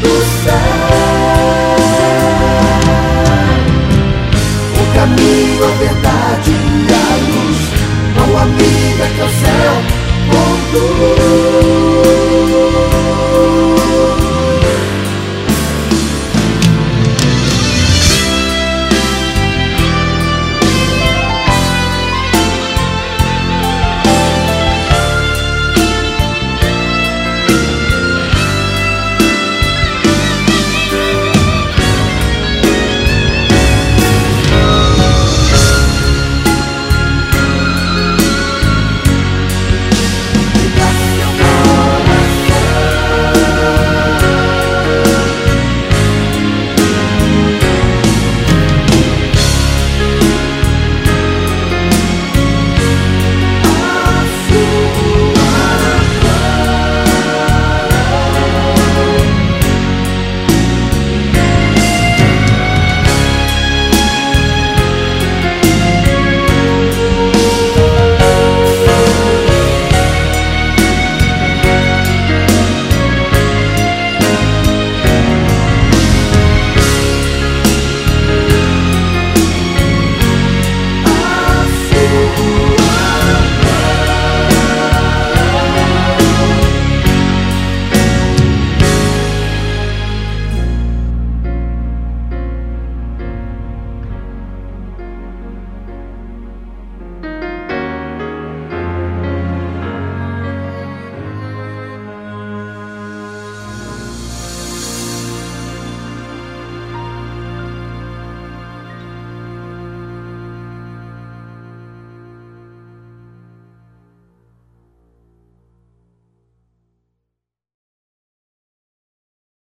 do céu. O caminho, a verdade e a luz, mão amiga que é o céu conduz.